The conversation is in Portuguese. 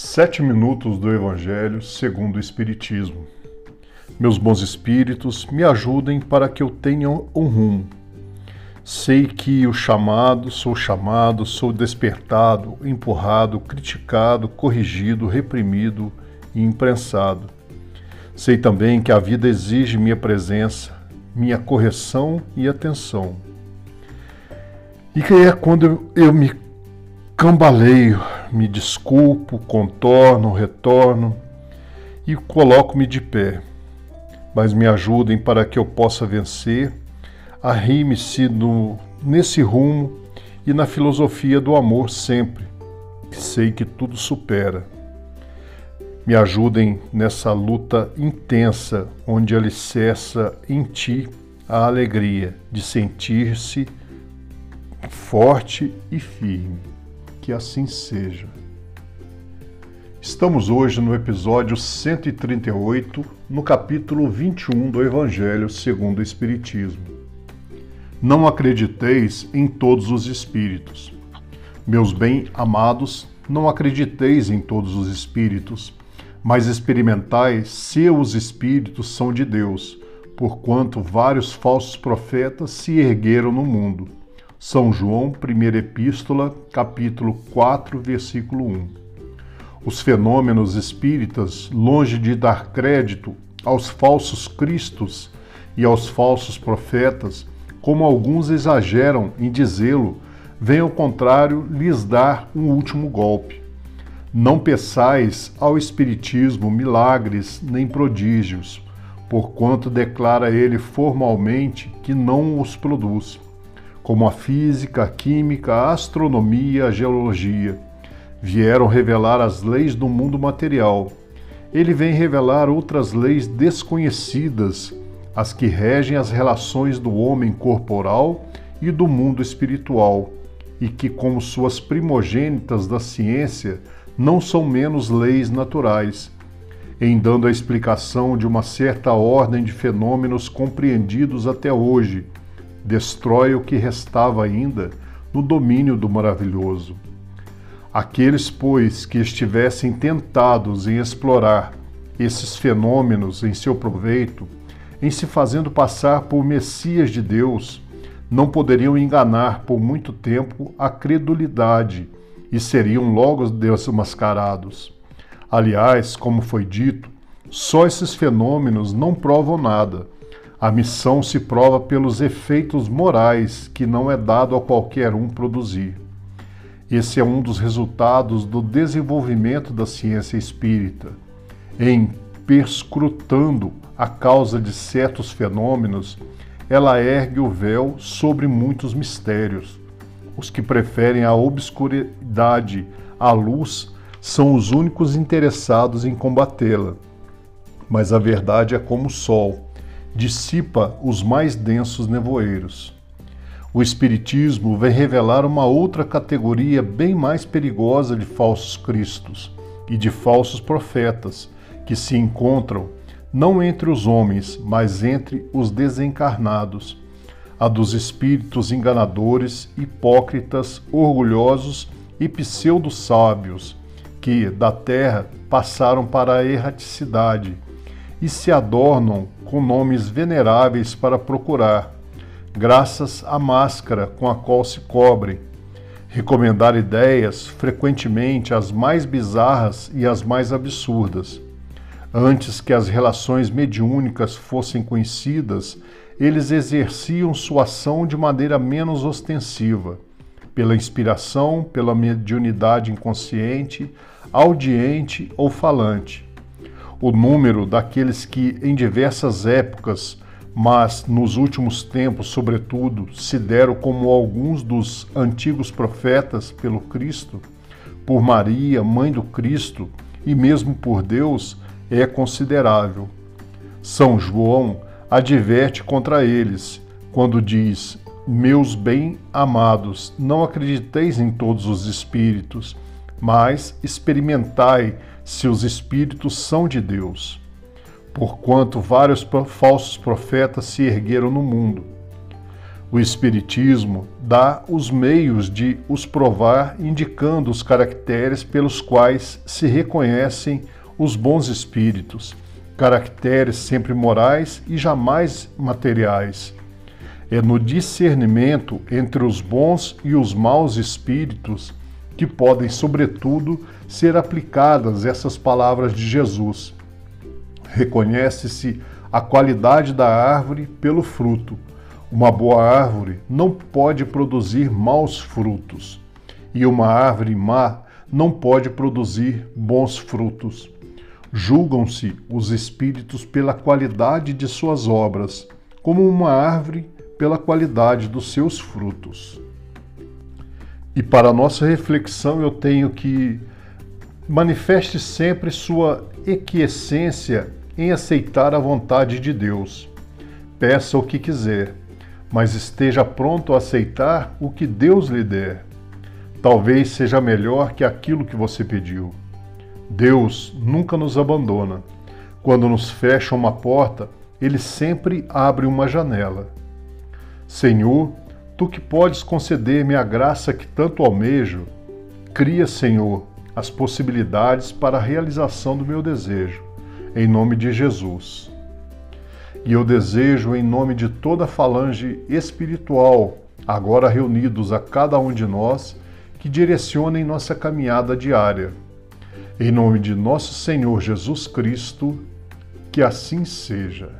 Sete minutos do Evangelho segundo o Espiritismo. Meus bons espíritos, me ajudem para que eu tenha um rumo. Sei que o chamado, sou chamado, sou despertado, empurrado, criticado, corrigido, reprimido e imprensado. Sei também que a vida exige minha presença, minha correção e atenção. E que é quando eu me cambaleio, me desculpo, contorno, retorno e coloco-me de pé. Mas me ajudem para que eu possa vencer, arrime-se nesse rumo e na filosofia do amor sempre, que sei que tudo supera. Me ajudem nessa luta intensa, onde alicerça em ti a alegria de sentir-se forte e firme que assim seja. Estamos hoje no episódio 138, no capítulo 21 do Evangelho segundo o Espiritismo. Não acrediteis em todos os espíritos. Meus bem-amados, não acrediteis em todos os espíritos, mas experimentais se os espíritos são de Deus, porquanto vários falsos profetas se ergueram no mundo são João, primeira epístola, capítulo 4, versículo 1. Os fenômenos espíritas, longe de dar crédito aos falsos cristos e aos falsos profetas, como alguns exageram em dizê-lo, vem ao contrário lhes dar um último golpe. Não peçais ao Espiritismo milagres nem prodígios, porquanto declara ele formalmente que não os produz como a física, a química, a astronomia, a geologia, vieram revelar as leis do mundo material. Ele vem revelar outras leis desconhecidas, as que regem as relações do homem corporal e do mundo espiritual, e que, como suas primogênitas da ciência, não são menos leis naturais, em dando a explicação de uma certa ordem de fenômenos compreendidos até hoje destrói o que restava ainda no domínio do maravilhoso. Aqueles, pois, que estivessem tentados em explorar esses fenômenos em seu proveito, em se fazendo passar por Messias de Deus, não poderiam enganar por muito tempo a credulidade e seriam logo desmascarados. Aliás, como foi dito, só esses fenômenos não provam nada a missão se prova pelos efeitos morais que não é dado a qualquer um produzir. Esse é um dos resultados do desenvolvimento da ciência espírita. Em perscrutando a causa de certos fenômenos, ela ergue o véu sobre muitos mistérios. Os que preferem a obscuridade à luz são os únicos interessados em combatê-la. Mas a verdade é como o sol dissipa os mais densos nevoeiros. O Espiritismo vem revelar uma outra categoria bem mais perigosa de falsos cristos e de falsos profetas, que se encontram não entre os homens, mas entre os desencarnados, a dos espíritos enganadores, hipócritas, orgulhosos e pseudo-sábios, que da terra passaram para a erraticidade e se adornam com nomes veneráveis para procurar, graças à máscara com a qual se cobrem. Recomendar ideias, frequentemente as mais bizarras e as mais absurdas. Antes que as relações mediúnicas fossem conhecidas, eles exerciam sua ação de maneira menos ostensiva, pela inspiração, pela mediunidade inconsciente, audiente ou falante o número daqueles que em diversas épocas, mas nos últimos tempos, sobretudo, se deram como alguns dos antigos profetas pelo Cristo, por Maria, mãe do Cristo, e mesmo por Deus, é considerável. São João adverte contra eles quando diz: Meus bem-amados, não acrediteis em todos os espíritos, mas experimentai se os espíritos são de Deus, porquanto vários falsos profetas se ergueram no mundo. O Espiritismo dá os meios de os provar, indicando os caracteres pelos quais se reconhecem os bons espíritos, caracteres sempre morais e jamais materiais. É no discernimento entre os bons e os maus espíritos que podem, sobretudo, ser aplicadas essas palavras de Jesus. Reconhece-se a qualidade da árvore pelo fruto. Uma boa árvore não pode produzir maus frutos, e uma árvore má não pode produzir bons frutos. Julgam-se os espíritos pela qualidade de suas obras, como uma árvore pela qualidade dos seus frutos. E para nossa reflexão eu tenho que manifeste sempre sua equiescência em aceitar a vontade de Deus. Peça o que quiser, mas esteja pronto a aceitar o que Deus lhe der. Talvez seja melhor que aquilo que você pediu. Deus nunca nos abandona. Quando nos fecha uma porta, ele sempre abre uma janela. Senhor, tu que podes conceder-me a graça que tanto almejo, cria, Senhor, as possibilidades para a realização do meu desejo, em nome de Jesus. E eu desejo, em nome de toda a falange espiritual, agora reunidos a cada um de nós, que direcionem nossa caminhada diária. Em nome de nosso Senhor Jesus Cristo, que assim seja.